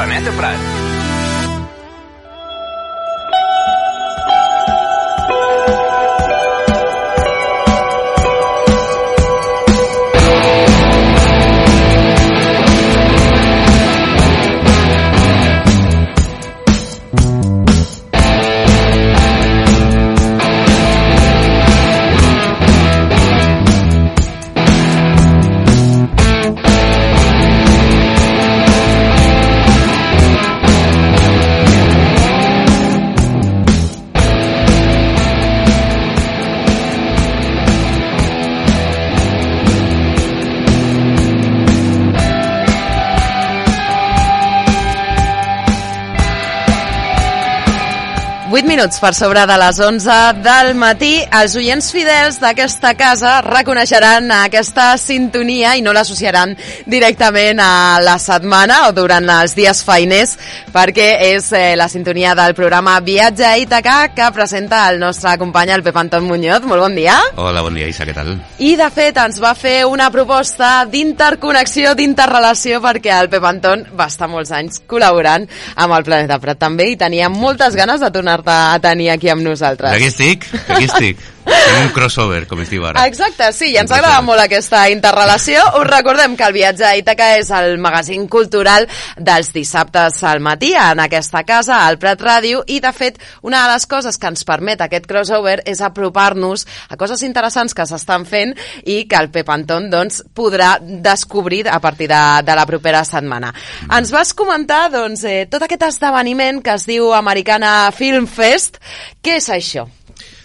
Planeta Prat. Minuts per sobre de les 11 del matí. Els oients fidels d'aquesta casa reconeixeran aquesta sintonia i no l'associaran directament a la setmana o durant els dies feiners perquè és eh, la sintonia del programa Viatge a Ítaca que presenta el nostre company, el Pep Anton Muñoz. Molt bon dia. Hola, bon dia, Isa, què tal? I, de fet, ens va fer una proposta d'interconnexió, d'interrelació, perquè el Pep Anton va estar molts anys col·laborant amb el Planeta Prat també i tenia moltes ganes de tornar-te tenir aquí amb nosaltres. Aquí estic, aquí estic. Fem un crossover, com es diu ara. Exacte, sí, i ens agrada molt aquesta interrelació. Us recordem que el viatge a Ítaca és el magazín cultural dels dissabtes al matí en aquesta casa, al Prat Ràdio, i de fet, una de les coses que ens permet aquest crossover és apropar-nos a coses interessants que s'estan fent i que el Pep Anton doncs, podrà descobrir a partir de, de la propera setmana. Ens vas comentar doncs, eh, tot aquest esdeveniment que es diu Americana Film Fest. Què és això?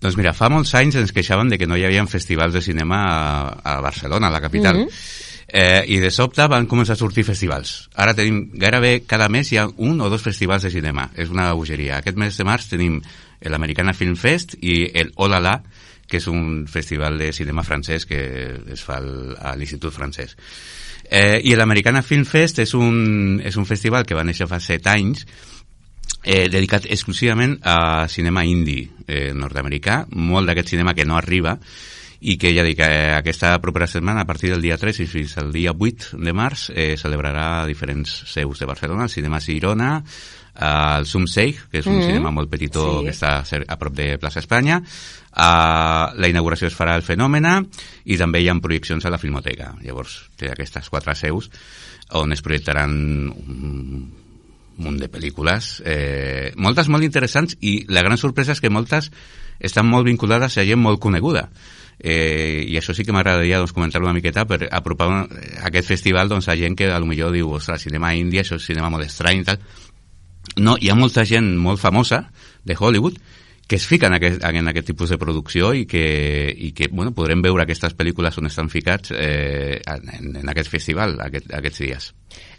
Doncs mira, fa molts anys ens queixaven de que no hi havia festivals de cinema a, a Barcelona, a la capital. Mm -hmm. Eh, I de sobte van començar a sortir festivals. Ara tenim, gairebé cada mes hi ha un o dos festivals de cinema. És una bogeria. Aquest mes de març tenim l'Americana Film Fest i el Olala, que és un festival de cinema francès que es fa al, a l'Institut francès. Eh, I l'Americana Film Fest és un, és un festival que va néixer fa set anys eh, dedicat exclusivament a cinema indi eh, nord-americà, molt d'aquest cinema que no arriba i que ja dic, eh, aquesta propera setmana, a partir del dia 3 i fins al dia 8 de març, eh, celebrarà diferents seus de Barcelona, el cinema Girona, el Sum Seig, que és un mm -hmm. cinema molt petitó sí. que està a prop de Plaça Espanya, Uh, la inauguració es farà al Fenòmena i també hi ha projeccions a la Filmoteca. Llavors, té aquestes quatre seus on es projectaran un, munt de pel·lícules, eh, moltes molt interessants i la gran sorpresa és que moltes estan molt vinculades a gent molt coneguda. Eh, I això sí que m'agradaria doncs, comentar una miqueta per apropar aquest festival doncs, a gent que a lo diu, ostres, cinema índia, això és cinema molt estrany i tal. No, hi ha molta gent molt famosa de Hollywood que es fiquen en aquest, en aquest tipus de producció i que, i que bueno, podrem veure aquestes pel·lícules on estan ficats eh, en, en aquest festival aquest, aquests dies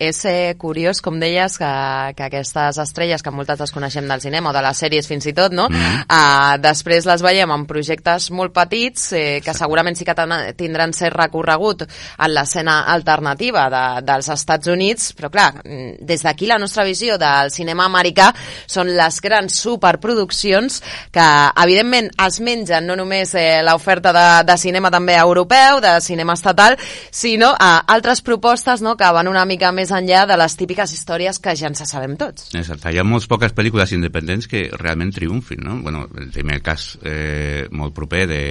és eh, curiós, com deies, que, que aquestes estrelles, que moltes les coneixem del cinema o de les sèries fins i tot, no? Mm. Uh, després les veiem en projectes molt petits eh, que segurament sí que tindran ser recorregut en l'escena alternativa de, dels Estats Units, però clar, mm, des d'aquí la nostra visió del cinema americà són les grans superproduccions que evidentment es mengen no només eh, l'oferta de, de cinema també europeu, de cinema estatal, sinó uh, altres propostes no, que van una mica més més enllà de les típiques històries que ja ens sabem tots. Exacte, hi ha moltes poques pel·lícules independents que realment triomfin, no? Bueno, el primer cas eh, molt proper de,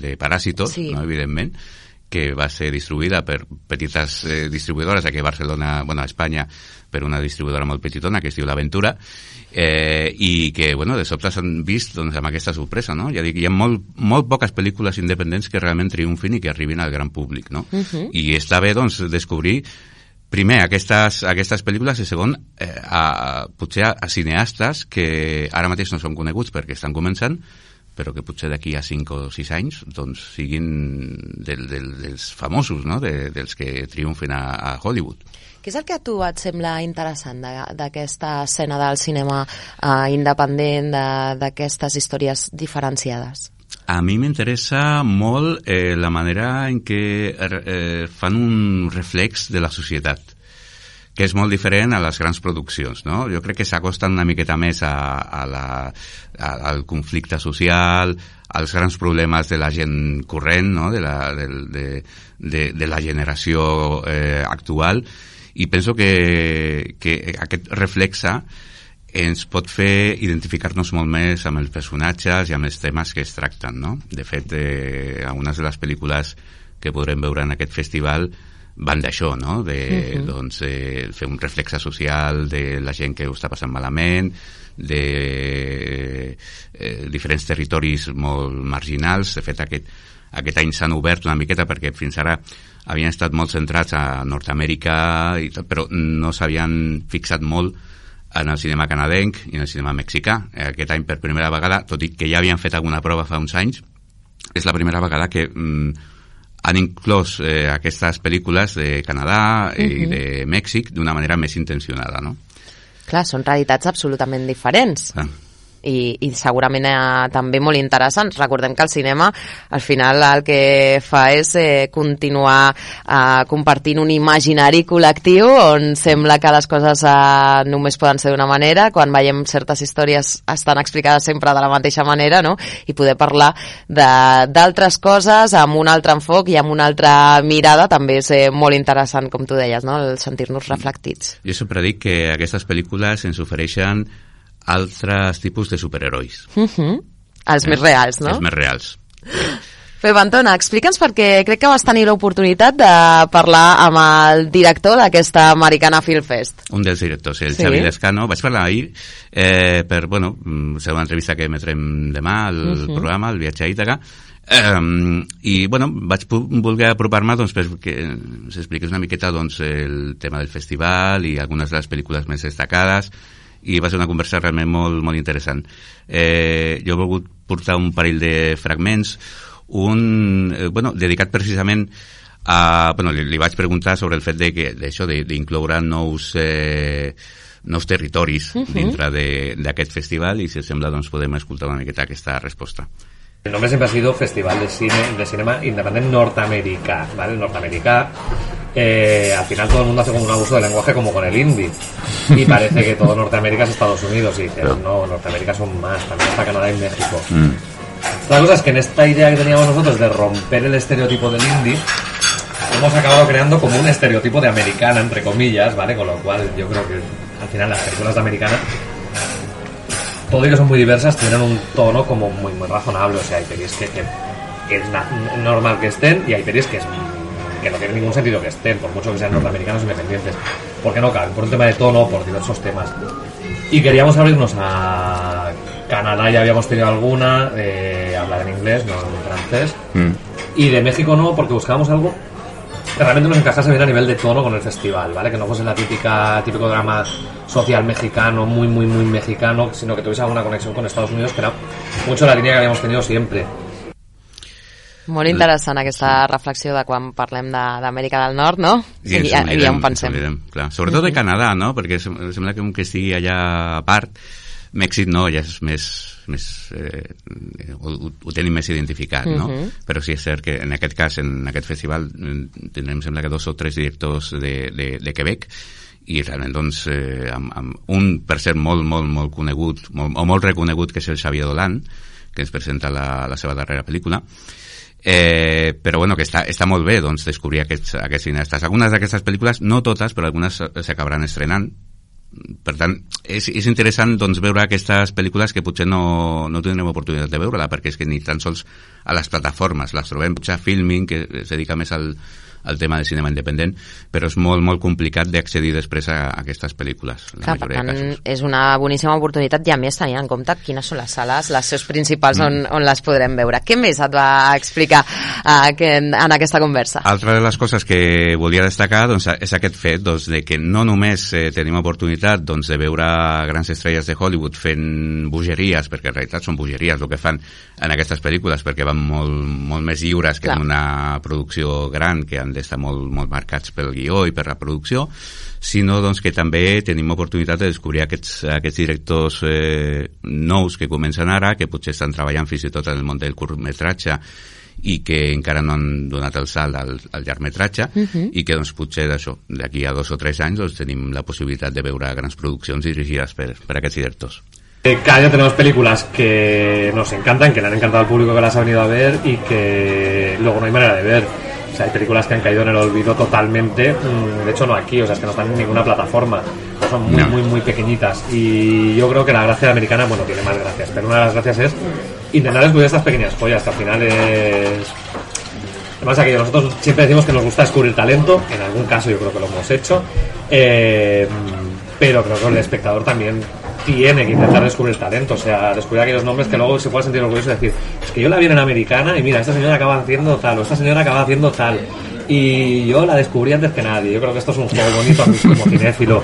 de Paràsitos, sí. no? evidentment, que va ser distribuïda per petites eh, distribuïdores aquí a Barcelona, bueno, a Espanya, per una distribuïdora molt petitona que es diu l'Aventura, eh, i que, bueno, de sobte s'han vist doncs, amb aquesta sorpresa, no? Ja dic, hi ha molt, molt poques pel·lícules independents que realment triomfin i que arribin al gran públic, no? Uh -huh. I està bé, doncs, descobrir primer, aquestes, aquestes pel·lícules i segon, eh, a, potser a, a cineastes que ara mateix no són coneguts perquè estan començant, però que potser d'aquí a 5 o 6 anys doncs, siguin del, del, dels famosos, no? de, dels que triomfen a, a Hollywood. Què és el que a tu et sembla interessant d'aquesta escena del cinema eh, independent, d'aquestes històries diferenciades? A mi m'interessa molt eh, la manera en què eh, fan un reflex de la societat que és molt diferent a les grans produccions, no? Jo crec que s'acosten una miqueta més a, a la, a, al conflicte social, als grans problemes de la gent corrent, no? de, la, de, de, de, de la generació eh, actual, i penso que, que aquest reflexa ens pot fer identificar-nos molt més amb els personatges i amb els temes que es tracten, no? De fet, eh, algunes de les pel·lícules que podrem veure en aquest festival van d'això, no? De, uh -huh. doncs, eh, fer un reflexe social de la gent que ho està passant malament, de eh, diferents territoris molt marginals. De fet, aquest, aquest any s'han obert una miqueta perquè fins ara havien estat molt centrats a Nord-Amèrica, i tot, però no s'havien fixat molt en el cinema canadenc i en el cinema mexicà. Aquest any, per primera vegada, tot i que ja havien fet alguna prova fa uns anys, és la primera vegada que mm, han inclòs eh, aquestes pel·lícules de Canadà uh -huh. i de Mèxic d'una manera més intencionada, no? Clar, són realitats absolutament diferents. Ah i, i segurament eh, també molt interessants. Recordem que el cinema al final el que fa és eh, continuar eh, compartint un imaginari col·lectiu on sembla que les coses eh, només poden ser d'una manera, quan veiem certes històries estan explicades sempre de la mateixa manera, no? i poder parlar d'altres coses amb un altre enfoc i amb una altra mirada també és eh, molt interessant, com tu deies, no? el sentir-nos reflectits. Jo sempre dic que aquestes pel·lícules ens ofereixen altres tipus de superherois. Uh -huh. Els eh? més reals, no? Els més reals. Pep Antona, explica'ns perquè crec que vas tenir l'oportunitat de parlar amb el director d'aquesta Americana Film Fest. Un dels directors, el sí. Xavi Lescano. Vaig parlar ahir eh, per, bueno, ser una entrevista que emetrem demà al uh -huh. programa, el viatge a Ítaca, Um, i bueno, vaig voler apropar-me doncs, perquè s'expliqués una miqueta doncs, el tema del festival i algunes de les pel·lícules més destacades i va ser una conversa realment molt, molt interessant. Eh, jo he volgut portar un parell de fragments, un, eh, bueno, dedicat precisament a, bueno, li, li vaig preguntar sobre el fet de que d'això d'incloure nous eh, nous territoris uh -huh. dintre d'aquest festival i si us sembla doncs podem escoltar una miqueta aquesta resposta. El nombre siempre ha sido Festival de Cine de Cinema Independiente Norteamericano, ¿vale? Norteamericano eh, al final todo el mundo hace como un abuso del lenguaje como con el indie. Y parece que todo Norteamérica es Estados Unidos. Y dices, no, Norteamérica son más, también está Canadá y México. Mm. La cosa es que en esta idea que teníamos nosotros de romper el estereotipo del indie, hemos acabado creando como un estereotipo de americana, entre comillas, ¿vale? Con lo cual yo creo que al final las películas de americana, todo y que son muy diversas, tienen un tono como muy, muy razonable. O sea, hay pelis que, que, es normal que estén y hay pelis que es que no tiene ningún sentido que estén, por mucho que sean norteamericanos independientes, porque no caben, por un tema de tono, por diversos temas. Y queríamos abrirnos a Canadá, ya habíamos tenido alguna, eh, hablar en inglés, no en francés, mm. y de México no, porque buscábamos algo que realmente nos encajase bien a nivel de tono con el festival, ¿vale? Que no fuese la típica, típico drama social mexicano, muy, muy, muy mexicano, sino que tuviese alguna conexión con Estados Unidos, que era mucho la línea que habíamos tenido siempre. Molt interessant aquesta reflexió de quan parlem d'Amèrica de, del Nord, no? I, I, i, i on pensem. clar. Sobretot de Canadà, no? Perquè sembla que un que estigui allà a part, Mèxic no, ja és més, més eh, ho, ho tenim més identificat, no? Uh -huh. Però sí és cert que en aquest cas, en aquest festival, tindrem, sembla que dos o tres directors de, de, de Quebec, i realment doncs eh, amb, amb un per ser molt, molt, molt conegut molt, o molt reconegut que és el Xavier Dolan que ens presenta la, la seva darrera pel·lícula Eh, però bueno, que està, està molt bé doncs, descobrir aquests, aquests cineastes. Algunes d'aquestes pel·lícules, no totes, però algunes s'acabaran estrenant. Per tant, és, és interessant doncs, veure aquestes pel·lícules que potser no, no tindrem oportunitat de veure-la, perquè és que ni tan sols a les plataformes les trobem, potser Filming, que es dedica més al, el tema del cinema independent, però és molt, molt complicat d'accedir després a, a aquestes pel·lícules. Clar, per tant, és una boníssima oportunitat i a més tenint en compte quines són les sales, les seus principals mm. on, on les podrem veure. Què més et va explicar uh, que en, en aquesta conversa? Altra de les coses que volia destacar doncs, és aquest fet doncs, de que no només eh, tenim oportunitat doncs, de veure grans estrelles de Hollywood fent bogeries, perquè en realitat són bogeries el que fan en aquestes pel·lícules, perquè van molt, molt més lliures que Clar. en una producció gran que han d'estar molt, molt marcats pel guió i per la producció, sinó doncs, que també tenim oportunitat de descobrir aquests, aquests directors eh, nous que comencen ara, que potser estan treballant fins i tot en el món del curtmetratge i que encara no han donat el salt al, al llargmetratge uh -huh. i que doncs, potser d'això, d'aquí a dos o tres anys doncs, tenim la possibilitat de veure grans produccions dirigides per, per aquests directors. Eh, cada año tenemos películas que nos encantan, que le han encantado al público que las ha venido a ver y que luego no hay manera de ver. O sea, hay películas que han caído en el olvido totalmente, mm, de hecho no aquí, o sea, es que no están en ninguna plataforma, son muy, No. muy, muy pequeñitas. Y yo creo que la gracia americana, bueno, tiene más gracias, pero una de las gracias es intentar descubrir estas pequeñas joyas, que al final es... Además, aquello, nosotros siempre decimos que nos gusta descubrir talento, en algún caso yo creo que lo hemos hecho, eh, pero creo que el espectador también tiene que intentar descubrir talento, o sea, descubrir aquellos nombres que luego se pueda sentir orgulloso y decir, es que yo la vi en americana y mira, esta señora acaba haciendo tal, o esta señora acaba haciendo tal. Y yo la descubrí antes que nadie. Yo creo que esto es un juego bonito a mí como cinéfilo,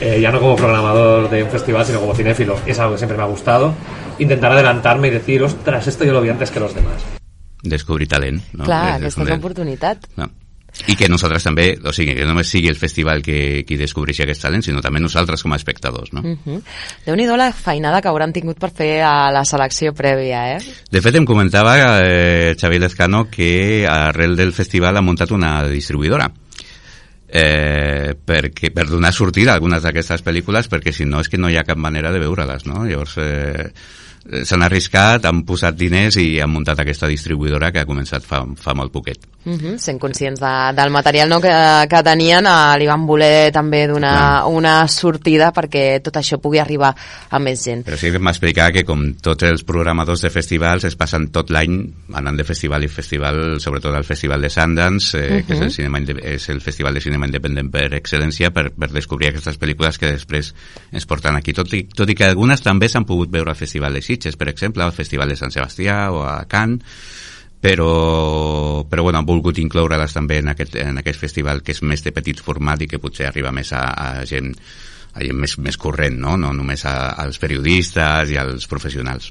eh, ya no como programador de un festival, sino como cinéfilo. Es algo que siempre me ha gustado. Intentar adelantarme y decir, ostras, esto yo lo vi antes que los demás. Descobrir talent. No? Clar, És- aquesta és del- l'oportunitat. No. I que nosaltres també, o sigui, que no només sigui el festival que, qui descobreixi aquest talent, sinó també nosaltres com a espectadors, no? Uh -huh. Déu-n'hi-do la feinada que hauran tingut per fer a la selecció prèvia, eh? De fet, em comentava eh, Xavier Lezcano que arrel del festival ha muntat una distribuïdora eh, perquè, per donar sortida a algunes d'aquestes pel·lícules perquè si no és que no hi ha cap manera de veure-les no? llavors eh, eh, s'han arriscat, han posat diners i han muntat aquesta distribuïdora que ha començat fa, fa molt poquet Uh -huh. Sent conscients de, del material no, que, que tenien, eh, li van voler també donar Clar. una sortida perquè tot això pugui arribar a més gent. Però sí que m'explicar que com tots els programadors de festivals es passen tot l'any anant de festival i festival, sobretot al Festival de Sundance, eh, que és el, cinema, inde- és el festival de cinema independent per excel·lència, per, per descobrir aquestes pel·lícules que després ens porten aquí. Tot i, tot i que algunes també s'han pogut veure al Festival de Sitges, per exemple, al Festival de Sant Sebastià o a Cannes, però, però bueno, han volgut incloure-les també en aquest, en aquest festival que és més de petit format i que potser arriba més a, a gent, a gent més, més corrent, no? no només a, als periodistes i als professionals.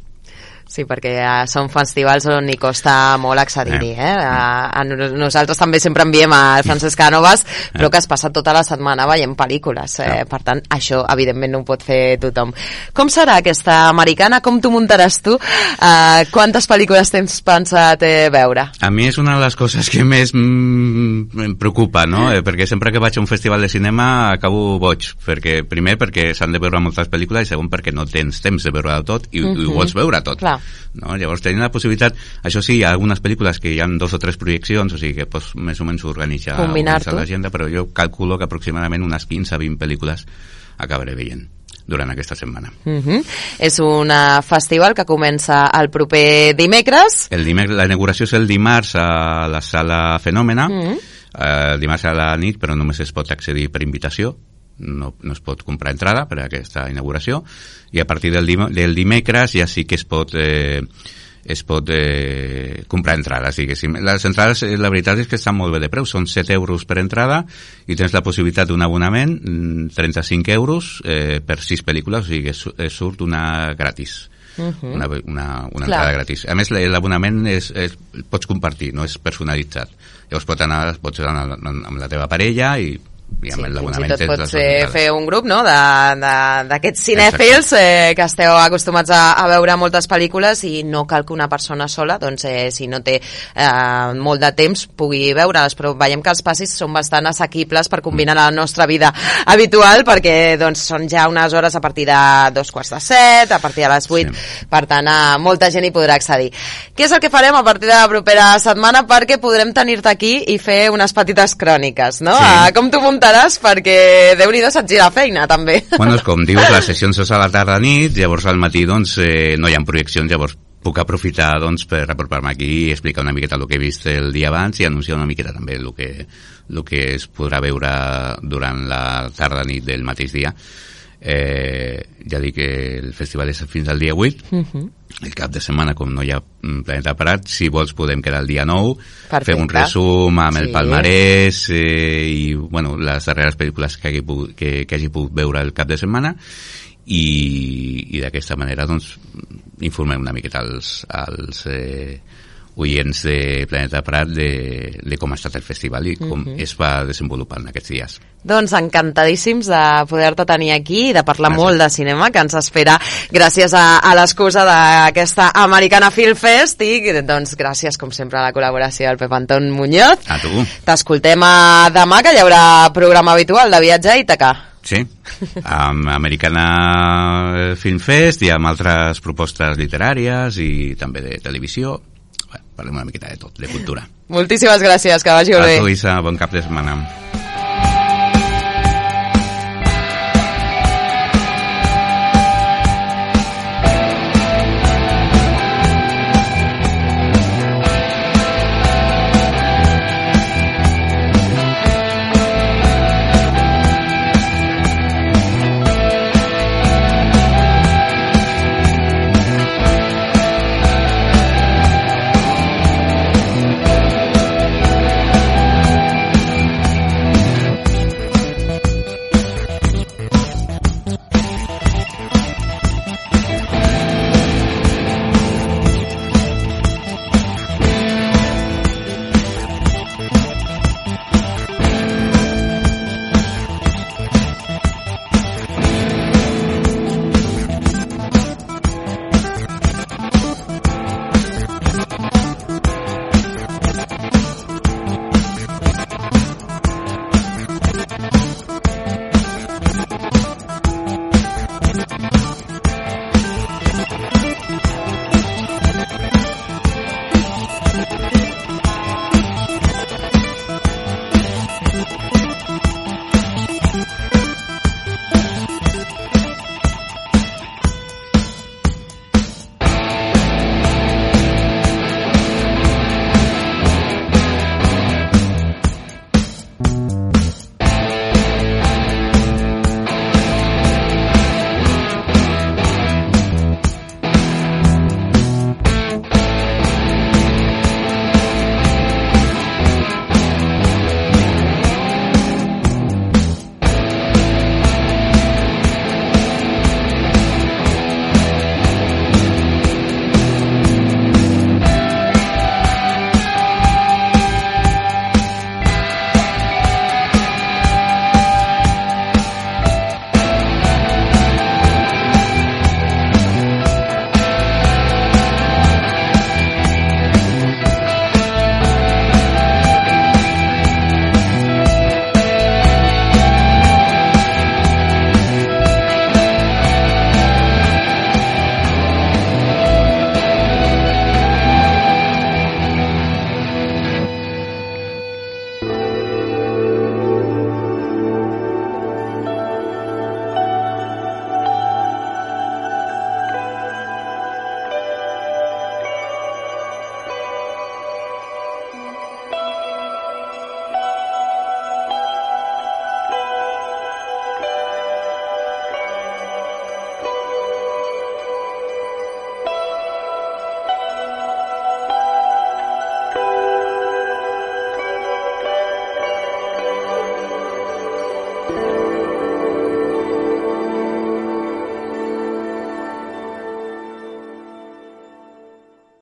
Sí, perquè eh, són festivals on hi costa molt accedir-hi. Eh? A, a, no- nosaltres també sempre enviem a Francesc Cànovas, però que es passa tota la setmana veient pel·lícules. Eh? Per tant, això evidentment no ho pot fer tothom. Com serà aquesta americana? Com t'ho muntaràs tu? Eh, quantes pel·lícules tens pensat eh, veure? A mi és una de les coses que més mm, em preocupa, no? Eh, perquè sempre que vaig a un festival de cinema acabo boig, perquè primer perquè s'han de veure moltes pel·lícules i segon perquè no tens temps de veure tot i, i ho vols veure tot. Clar. No? Llavors tenint la possibilitat, això sí, hi ha algunes pel·lícules que hi ha dos o tres projeccions, o sigui que pots més o menys organitzar, organitzar l'agenda, però jo calculo que aproximadament unes 15 20 pel·lícules acabaré veient durant aquesta setmana. Uh -huh. És un eh, festival que comença el proper dimecres. El dimecres, la inauguració és el dimarts a la sala Fenòmena, mm Mhm. -hmm. el dimarts a la nit, però només es pot accedir per invitació, no, no es pot comprar entrada per a aquesta inauguració, i a partir del, dim del dimecres ja sí que es pot... Eh, es pot eh, comprar entrades, diguéssim. Les entrades, eh, la veritat és que estan molt bé de preu, són 7 euros per entrada i tens la possibilitat d'un abonament, mm, 35 euros eh, per 6 pel·lícules, o sigui que eh, surt una gratis. Uh -huh. una, una, una Clar. entrada gratis. A més, l'abonament és, és, pots compartir, no és personalitzat. Llavors pots anar, pots anar amb la teva parella i, amb Sí, fins i tot pots les eh, fer un grup no? d'aquests cinèfils eh, que esteu acostumats a, a veure moltes pel·lícules i no cal que una persona sola, doncs, eh, si no té eh, molt de temps, pugui veure-les, però veiem que els passis són bastant assequibles per combinar la nostra vida habitual, perquè doncs, són ja unes hores a partir de dos quarts de set, a partir de les vuit, Sí. per tant, eh, molta gent hi podrà accedir. Què és el que farem a partir de la propera setmana? Perquè podrem tenir-te aquí i fer unes petites cròniques, no? Sí. Ah, com t'ho muntaràs? Perquè Déu-n'hi-do se't gira feina, també. Bueno, és com dius, les sessions són a la tarda nit, llavors al matí doncs, eh, no hi ha projeccions, llavors puc aprofitar doncs, per apropar-me aquí i explicar una miqueta el que he vist el dia abans i anunciar una miqueta també el que, el que es podrà veure durant la tarda nit del mateix dia. Eh, ja dic que el festival és fins al dia 8, Uh -huh. El cap de setmana, com no hi ha mm, Planeta Parat, si vols podem quedar el dia 9, Perfecte. fer un resum amb el Sí. palmarès eh, i bueno, les darreres pel·lícules que hagi, pogut, que, que hagi pogut veure el cap de setmana i, i d'aquesta manera doncs, informem una miqueta als, als eh, oients de Planeta Prat de, de com ha estat el festival i com es va desenvolupant aquests dies. Doncs encantadíssims de poder-te tenir aquí i de parlar Gràcies. molt de cinema, que ens espera gràcies a, a l'excusa d'aquesta Americana Film Fest i doncs gràcies com sempre a la col·laboració del Pep Anton Muñoz. A tu. T'escoltem demà, que hi haurà programa habitual de viatge a Ítaca. Sí, amb Americana Film Fest i amb altres propostes literàries i també de televisió. Bueno, parlem una miqueta de tot, de cultura. Moltíssimes gràcies, que vagi molt A bé. tu, Isa, bon cap de setmana.